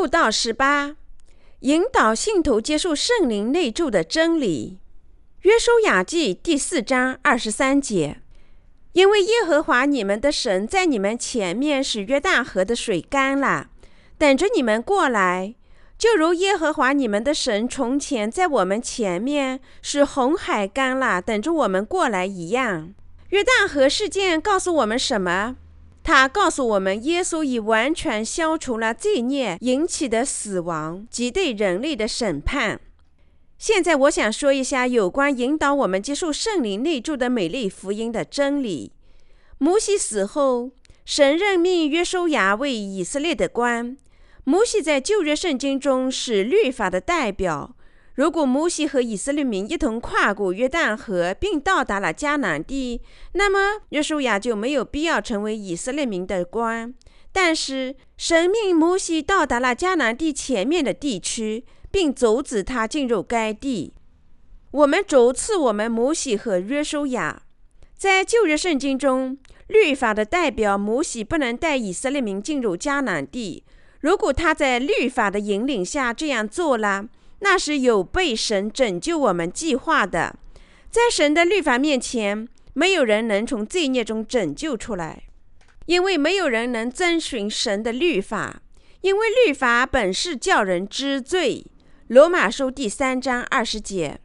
布道十八，引导信徒接受圣灵内住的真理。约书亚记第四章二十三节，因为耶和华你们的神在你们前面使约旦河的水干了，等着你们过来，就如耶和华你们的神从前在我们前面使红海干了，等着我们过来一样。约旦河事件告诉我们什么？他告诉我们，耶稣已完全消除了罪孽引起的死亡及对人类的审判。现在，我想说一下有关引导我们接受圣灵内住的美丽福音的真理。摩西死后，神任命约书亚为以色列的官。摩西在旧约圣经中是律法的代表。如果摩西和以色列民一同跨过约旦河，并到达了迦南地，那么约书亚就没有必要成为以色列民的官。但是神命摩西到达了迦南地前面的地区，并阻止他进入该地。我们主赐我们摩西和约书亚。在旧约圣经中，律法的代表摩西不能带以色列民进入迦南地。如果他在律法的引领下这样做了，那是有被神拯救我们计划的，在神的律法面前，没有人能从罪孽中拯救出来，因为没有人能遵循神的律法，因为律法本是叫人知罪。罗马书第三章二十节，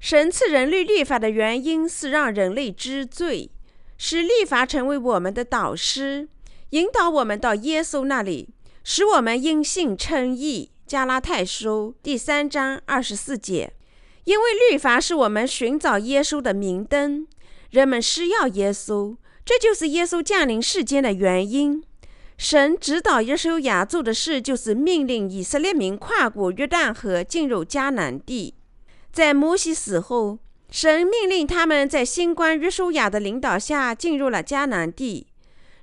神赐人类律法的原因是让人类知罪，使律法成为我们的导师，引导我们到耶稣那里，使我们因信称义。加拉太书第三章二十四节，因为律法是我们寻找耶稣的明灯，人们需要耶稣，这就是耶稣降临世间的原因。神指导耶稣亚做的事，就是命令以色列民跨过约旦河进入迦南地。在摩西死后，神命令他们在新官约书亚的领导下进入了迦南地。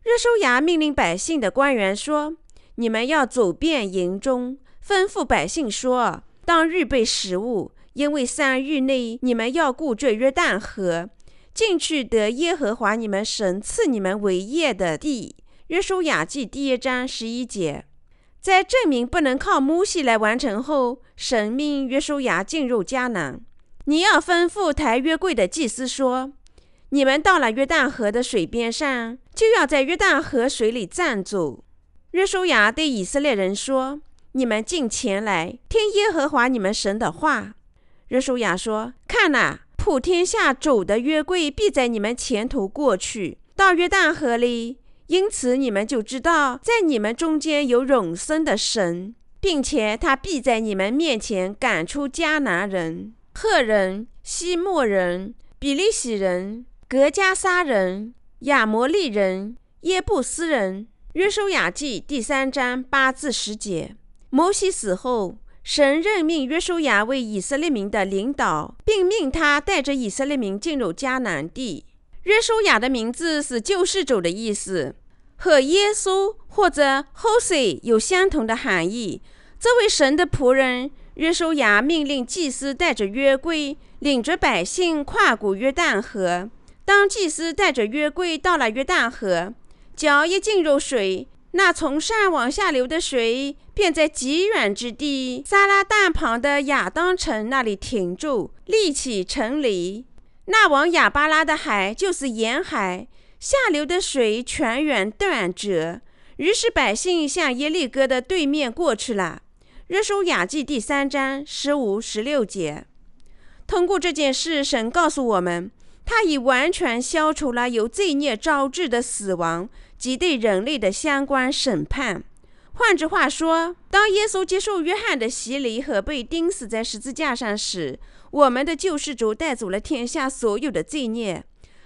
约书亚命令百姓的官员说：“你们要走遍营中。”吩咐百姓说：“当预备食物，因为三日内你们要过这约旦河，进去得耶和华你们神赐你们为业的地。”约书亚记第一章十一节。在证明不能靠摩西来完成后，神命约书亚进入迦南。你要吩咐抬约柜的祭司说：“你们到了约旦河的水边上，就要在约旦河水里站住。”约书亚对以色列人说。你们进前来听耶和华你们神的话。约书亚说：“看哪，普天下主的约柜必在你们前头过去，到约旦河里。因此你们就知道，在你们中间有永生的神，并且他必在你们面前赶出迦南人、赫人、西莫人、比利洗人、格加撒人、亚摩利人、耶布斯人。”约书亚记第三章八至十节。摩西死后，神任命约书亚为以色列民的领导，并命他带着以色列民进入迦南地。约书亚的名字是救世主的意思，和耶稣或者 h o s e 有相同的含义。这位神的仆人约书亚命令祭司带着约柜，领着百姓跨过约旦河。当祭司带着约柜到了约旦河，脚一进入水。那从上往下流的水，便在极远之地撒拉大旁的亚当城那里停住，立起城篱。那往亚巴拉的海就是沿海，下流的水全源断绝。于是百姓向耶利哥的对面过去了。约书亚记第三章十五、十六节。通过这件事，神告诉我们，他已完全消除了由罪孽招致的死亡。及对人类的相关审判。换句话说，当耶稣接受约翰的洗礼和被钉死在十字架上时，我们的救世主带走了天下所有的罪孽。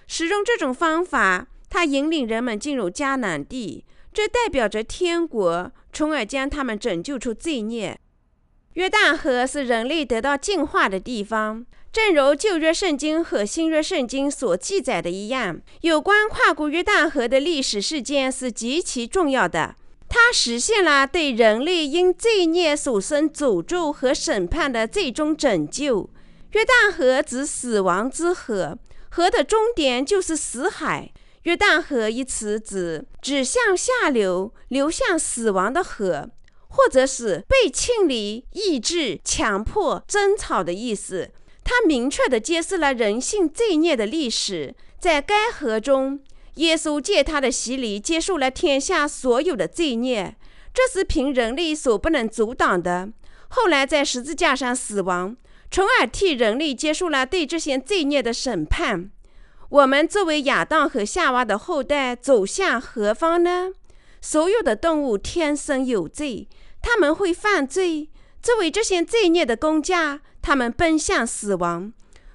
使用这种方法，他引领人们进入迦南地，这代表着天国，从而将他们拯救出罪孽。约旦河是人类得到净化的地方。正如旧约圣经和新约圣经所记载的一样，有关跨过约旦河的历史事件是极其重要的。它实现了对人类因罪孽所生诅咒和审判的最终拯救。约旦河指死亡之河，河的终点就是死海。约旦河一词指指向下流、流向死亡的河，或者是被清理、抑制、强迫、争吵的意思。他明确地揭示了人性罪孽的历史。在该河中，耶稣借他的洗礼接受了天下所有的罪孽，这是凭人力所不能阻挡的。后来在十字架上死亡，从而替人类接受了对这些罪孽的审判。我们作为亚当和夏娃的后代，走向何方呢？所有的动物天生有罪，他们会犯罪。作为这些罪孽的工价，他们奔向死亡。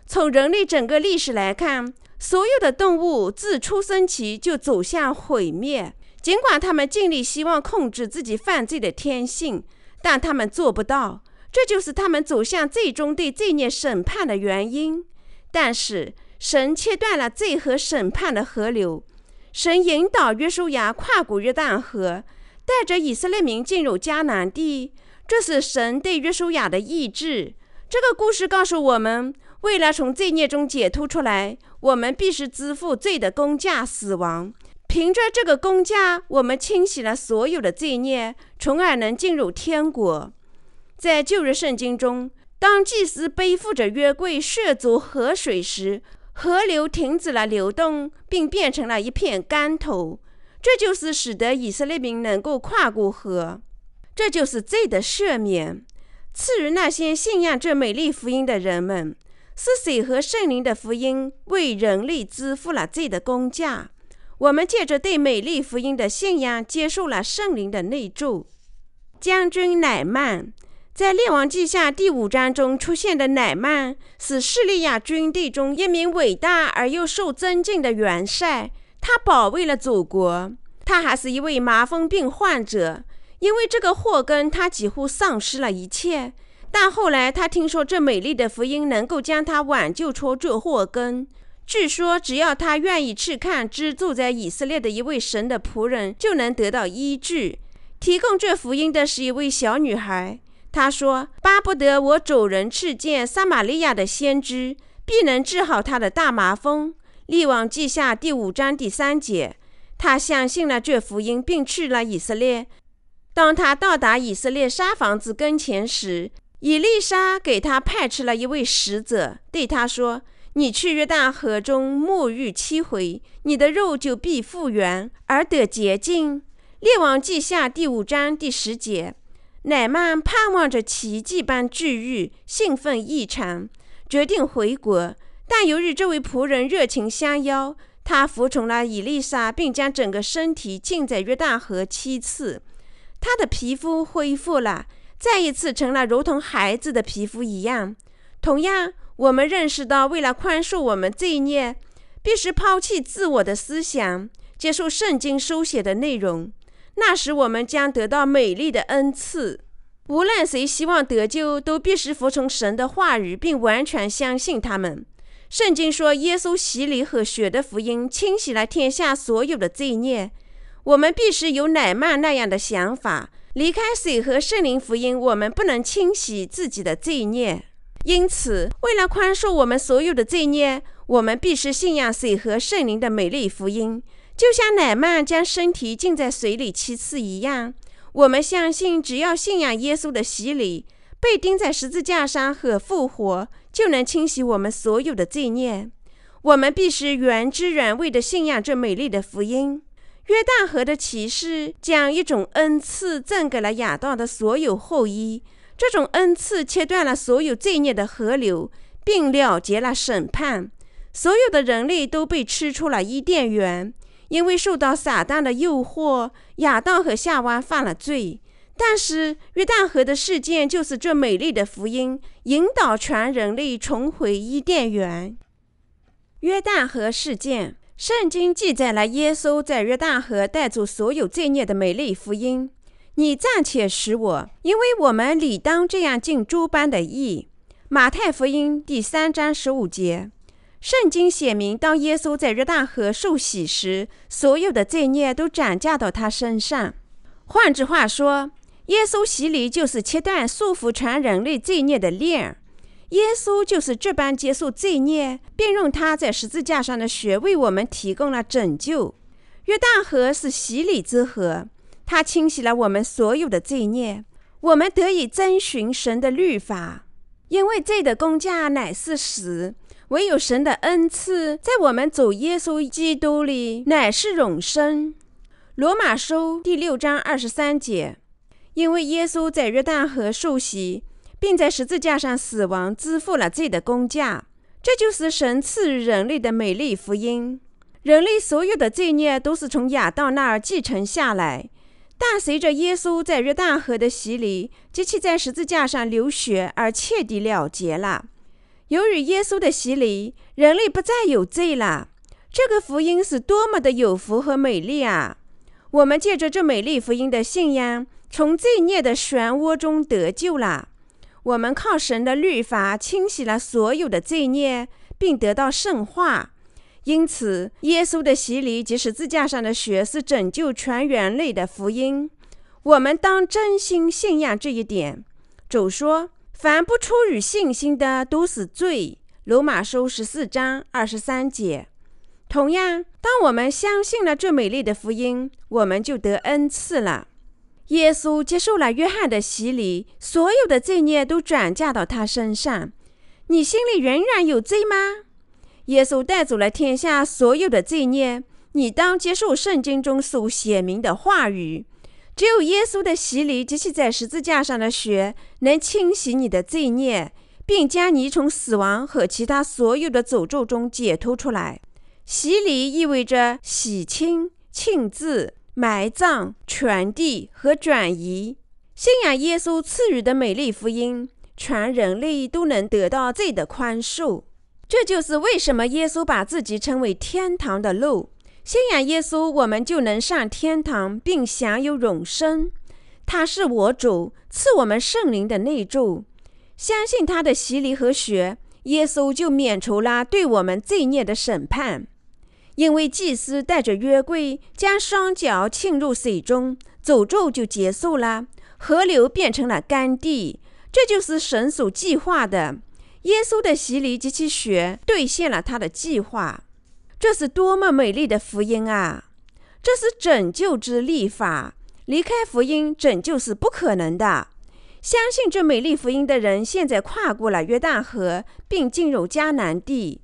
从人类整个历史来看，所有的动物自出生起就走向毁灭。尽管他们尽力希望控制自己犯罪的天性，但他们做不到。这就是他们走向最终对罪孽审判的原因。但是，神切断了罪和审判的河流。神引导约书亚跨过约旦河，带着以色列民进入迦南地。这是神对约书亚的意志。这个故事告诉我们，为了从罪孽中解脱出来，我们必须支付罪的公价——死亡。凭着这个公价，我们清洗了所有的罪孽，从而能进入天国。在旧约圣经中，当祭司背负着约柜涉足河水时，河流停止了流动，并变成了一片干头，这就是使得以色列民能够跨过河。这就是罪的赦免。赐予那些信仰这美丽福音的人们，是水和圣灵的福音为人类支付了罪的工价。我们借着对美丽福音的信仰，接受了圣灵的内助。将军乃曼。在《列王记下》第五章中出现的乃曼是叙利亚军队中一名伟大而又受尊敬的元帅，他保卫了祖国。他还是一位麻风病患者，因为这个祸根，他几乎丧失了一切。但后来他听说这美丽的福音能够将他挽救出这祸根。据说，只要他愿意去看居住在以色列的一位神的仆人，就能得到医治。提供这福音的是一位小女孩。她说：“巴不得我走人去见撒玛利亚的先知，必能治好他的大麻风。”列王记下第五章第三节。他相信了这福音，并去了以色列。当他到达以色列沙房子跟前时，以丽莎给他派出了一位使者，对他说：“你去约旦河中沐浴七回，你的肉就必复原而得洁净。”列王记下第五章第十节。乃曼盼望着奇迹般治愈，兴奋异常，决定回国。但由于这位仆人热情相邀，他服从了伊丽莎，并将整个身体浸在约旦河七次。他的皮肤恢复了，再一次成了如同孩子的皮肤一样。同样，我们认识到，为了宽恕我们罪孽，必须抛弃自我的思想，接受圣经书写的内容。那时我们将得到美丽的恩赐。无论谁希望得救，都必须服从神的话语，并完全相信他们。圣经说，耶稣洗礼和血的福音清洗了天下所有的罪孽。我们必须有乃曼那样的想法。离开水和圣灵福音，我们不能清洗自己的罪孽。因此，为了宽恕我们所有的罪孽，我们必须信仰水和圣灵的美丽福音。就像乃曼将身体浸在水里七次一样，我们相信，只要信仰耶稣的洗礼，被钉在十字架上和复活，就能清洗我们所有的罪孽。我们必须原汁原味地信仰这美丽的福音。约旦河的启示将一种恩赐赠给了亚当的所有后裔，这种恩赐切断了所有罪孽的河流，并了结了审判。所有的人类都被吃出了伊甸园。因为受到撒旦的诱惑，亚当和夏娃犯了罪。但是约旦河的事件就是这美丽的福音，引导全人类重回伊甸园。约旦河事件，圣经记载了耶稣在约旦河带走所有罪孽的美丽福音。你暂且使我，因为我们理当这样尽诸般的义。马太福音第三章十五节。圣经写明，当耶稣在约旦河受洗时，所有的罪孽都转嫁到他身上。换句话说，耶稣洗礼就是切断束缚全人类罪孽的链。耶稣就是这般接受罪孽，并用他在十字架上的血为我们提供了拯救。约旦河是洗礼之河，它清洗了我们所有的罪孽。我们得以遵循神的律法。因为罪的工价乃是死，唯有神的恩赐在我们走耶稣基督里乃是永生。罗马书第六章二十三节。因为耶稣在约旦河受洗，并在十字架上死亡，支付了罪的工价。这就是神赐予人类的美丽福音。人类所有的罪孽都是从亚当那儿继承下来，但随着耶稣在约旦河的洗礼及其在十字架上流血而彻底了结了。由于耶稣的洗礼，人类不再有罪了。这个福音是多么的有福和美丽啊！我们借着这美丽福音的信仰，从罪孽的漩涡中得救了。我们靠神的律法清洗了所有的罪孽，并得到圣化。因此，耶稣的洗礼及十字架上的血是拯救全人类的福音。我们当真心信仰这一点。主说：“凡不出于信心的，都是罪。”罗马书十四章二十三节。同样，当我们相信了这美丽的福音，我们就得恩赐了。耶稣接受了约翰的洗礼，所有的罪孽都转嫁到他身上。你心里仍然有罪吗？耶稣带走了天下所有的罪孽。你当接受圣经中所写明的话语。只有耶稣的洗礼及其在十字架上的血，能清洗你的罪孽，并将你从死亡和其他所有的诅咒中解脱出来。洗礼意味着洗清、庆字。埋葬、传递和转移，信仰耶稣赐予的美丽福音，全人类都能得到罪的宽恕。这就是为什么耶稣把自己称为天堂的路。信仰耶稣，我们就能上天堂并享有永生。他是我主，赐我们圣灵的内助。相信他的洗礼和血，耶稣就免除了对我们罪孽的审判。因为祭司带着约柜，将双脚浸入水中，诅咒就结束了，河流变成了干地。这就是神所计划的。耶稣的洗礼及其血兑现了他的计划。这是多么美丽的福音啊！这是拯救之立法。离开福音，拯救是不可能的。相信这美丽福音的人，现在跨过了约旦河，并进入迦南地。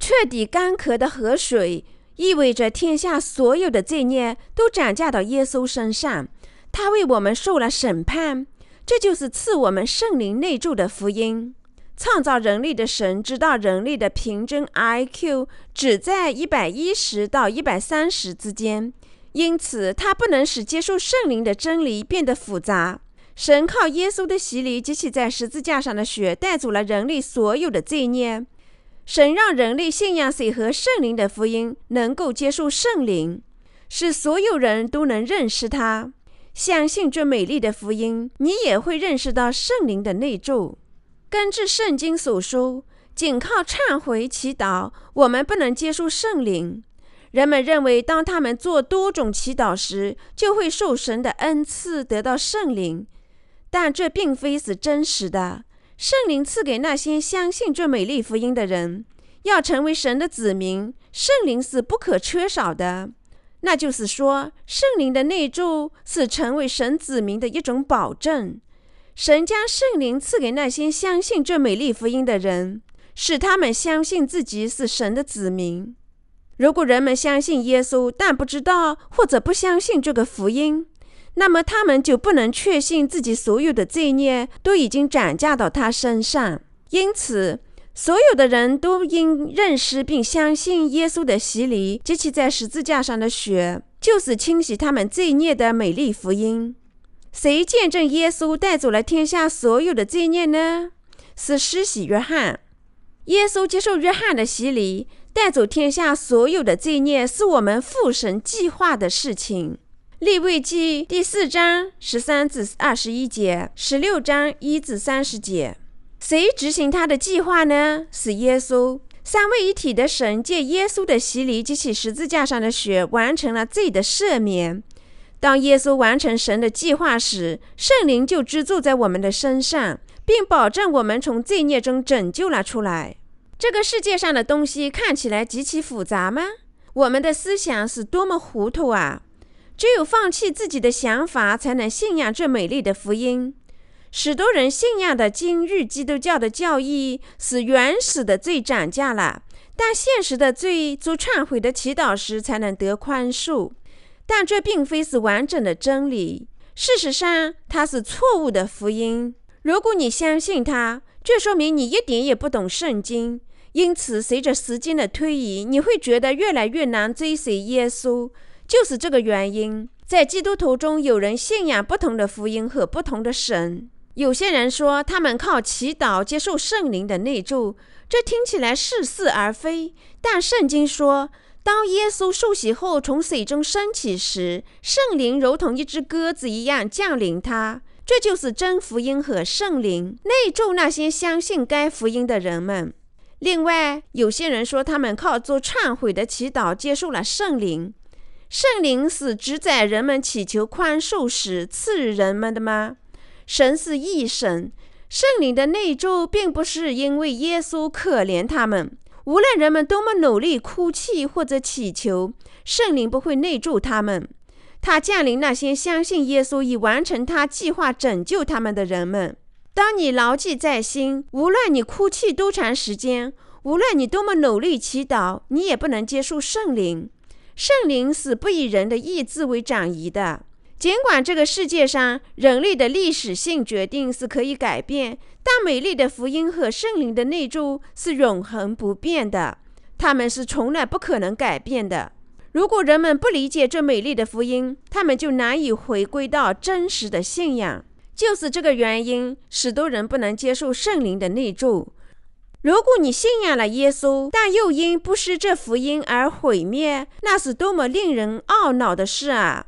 彻底干涸的河水意味着天下所有的罪孽都转嫁到耶稣身上，他为我们受了审判。这就是赐我们圣灵内住的福音。创造人类的神知道人类的平均 IQ 只在一百一十到一百三十之间，因此他不能使接受圣灵的真理变得复杂。神靠耶稣的洗礼及其在十字架上的血带走了人类所有的罪孽。神让人类信仰谁和圣灵的福音，能够接受圣灵，使所有人都能认识他。相信这美丽的福音，你也会认识到圣灵的内住。根据圣经所说，仅靠忏悔祈祷，我们不能接受圣灵。人们认为，当他们做多种祈祷时，就会受神的恩赐，得到圣灵，但这并非是真实的。圣灵赐给那些相信这美丽福音的人，要成为神的子民，圣灵是不可缺少的。那就是说，圣灵的内住是成为神子民的一种保证。神将圣灵赐给那些相信这美丽福音的人，使他们相信自己是神的子民。如果人们相信耶稣，但不知道或者不相信这个福音，那么他们就不能确信自己所有的罪孽都已经转嫁到他身上。因此，所有的人都应认识并相信耶稣的洗礼及其在十字架上的血，就是清洗他们罪孽的美丽福音。谁见证耶稣带走了天下所有的罪孽呢？是施洗约翰。耶稣接受约翰的洗礼，带走天下所有的罪孽，是我们父神计划的事情。立位记第四章十三至二十一节，十六章一至三十节，谁执行他的计划呢？是耶稣。三位一体的神借耶稣的洗礼及其十字架上的血，完成了罪的赦免。当耶稣完成神的计划时，圣灵就居住在我们的身上，并保证我们从罪孽中拯救了出来。这个世界上的东西看起来极其复杂吗？我们的思想是多么糊涂啊！只有放弃自己的想法，才能信仰这美丽的福音。许多人信仰的今日基督教的教义是原始的罪涨价了，但现实的罪做忏悔的祈祷时才能得宽恕。但这并非是完整的真理。事实上，它是错误的福音。如果你相信它，这说明你一点也不懂圣经。因此，随着时间的推移，你会觉得越来越难追随耶稣。就是这个原因，在基督徒中有人信仰不同的福音和不同的神。有些人说他们靠祈祷接受圣灵的内助，这听起来似是而非。但圣经说，当耶稣受洗后从水中升起时，圣灵如同一只鸽子一样降临他。这就是真福音和圣灵内助那些相信该福音的人们。另外，有些人说他们靠做忏悔的祈祷接受了圣灵。圣灵是只在人们祈求宽恕时赐予人们的吗？神是义神，圣灵的内助并不是因为耶稣可怜他们。无论人们多么努力哭泣或者祈求，圣灵不会内助他们。他降临那些相信耶稣已完成他计划拯救他们的人们。当你牢记在心，无论你哭泣多长时间，无论你多么努力祈祷，你也不能接受圣灵。圣灵是不以人的意志为转移的。尽管这个世界上人类的历史性决定是可以改变，但美丽的福音和圣灵的内助是永恒不变的，他们是从来不可能改变的。如果人们不理解这美丽的福音，他们就难以回归到真实的信仰。就是这个原因，使多人不能接受圣灵的内助。如果你信仰了耶稣，但又因不失这福音而毁灭，那是多么令人懊恼的事啊！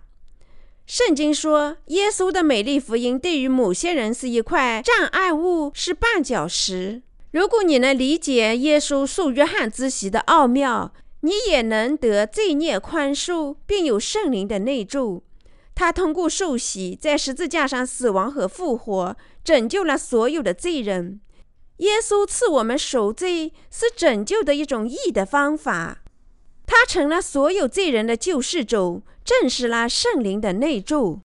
圣经说，耶稣的美丽福音对于某些人是一块障碍物，是绊脚石。如果你能理解耶稣受约翰之洗的奥妙，你也能得罪孽宽恕，并有圣灵的内助。他通过受洗，在十字架上死亡和复活，拯救了所有的罪人。耶稣赐我们赎罪，是拯救的一种义的方法。他成了所有罪人的救世主。证实了圣灵的内助，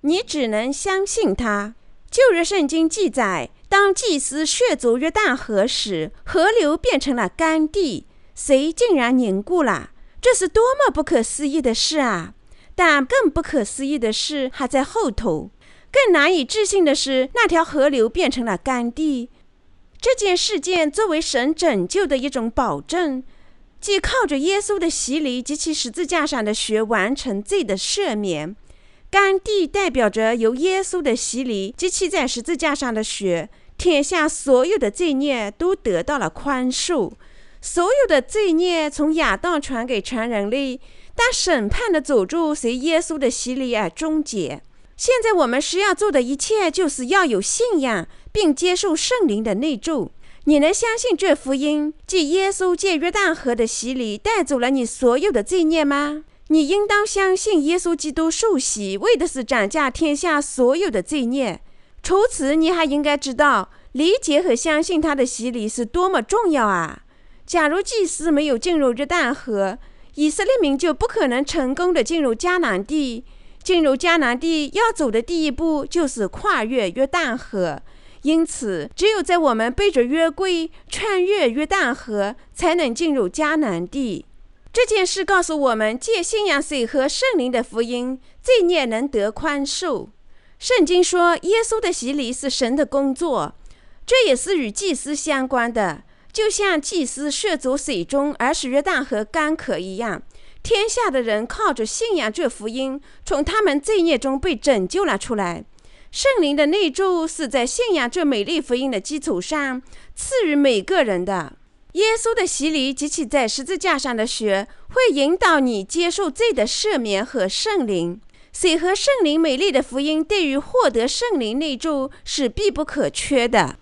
你只能相信他。旧约圣经记载，当祭司血足约旦河时，河流变成了干地，水竟然凝固了。这是多么不可思议的事啊！但更不可思议的事还在后头。更难以置信的是，那条河流变成了干地。这件事件作为神拯救的一种保证。即靠着耶稣的洗礼及其十字架上的血完成罪的赦免，干地代表着由耶稣的洗礼及其在十字架上的血，天下所有的罪孽都得到了宽恕。所有的罪孽从亚当传给全人类，但审判的诅咒随耶稣的洗礼而终结。现在我们需要做的一切，就是要有信仰，并接受圣灵的内助。你能相信这福音，即耶稣借约旦河的洗礼带走了你所有的罪孽吗？你应当相信耶稣基督受洗，为的是斩价天下所有的罪孽。除此，你还应该知道，理解和相信他的洗礼是多么重要啊！假如祭司没有进入约旦河，以色列民就不可能成功的进入迦南地。进入迦南地要走的第一步就是跨越约旦河。因此，只有在我们背着约柜穿越约旦河，才能进入迦南地。这件事告诉我们，借信仰水和圣灵的福音，罪孽能得宽恕。圣经说，耶稣的洗礼是神的工作，这也是与祭司相关的，就像祭司涉足水中而使约旦河干渴一样。天下的人靠着信仰这福音，从他们罪孽中被拯救了出来。圣灵的内助是在信仰这美丽福音的基础上赐予每个人的。耶稣的洗礼及其在十字架上的血会引导你接受罪的赦免和圣灵。水和圣灵美丽的福音对于获得圣灵内助是必不可缺的。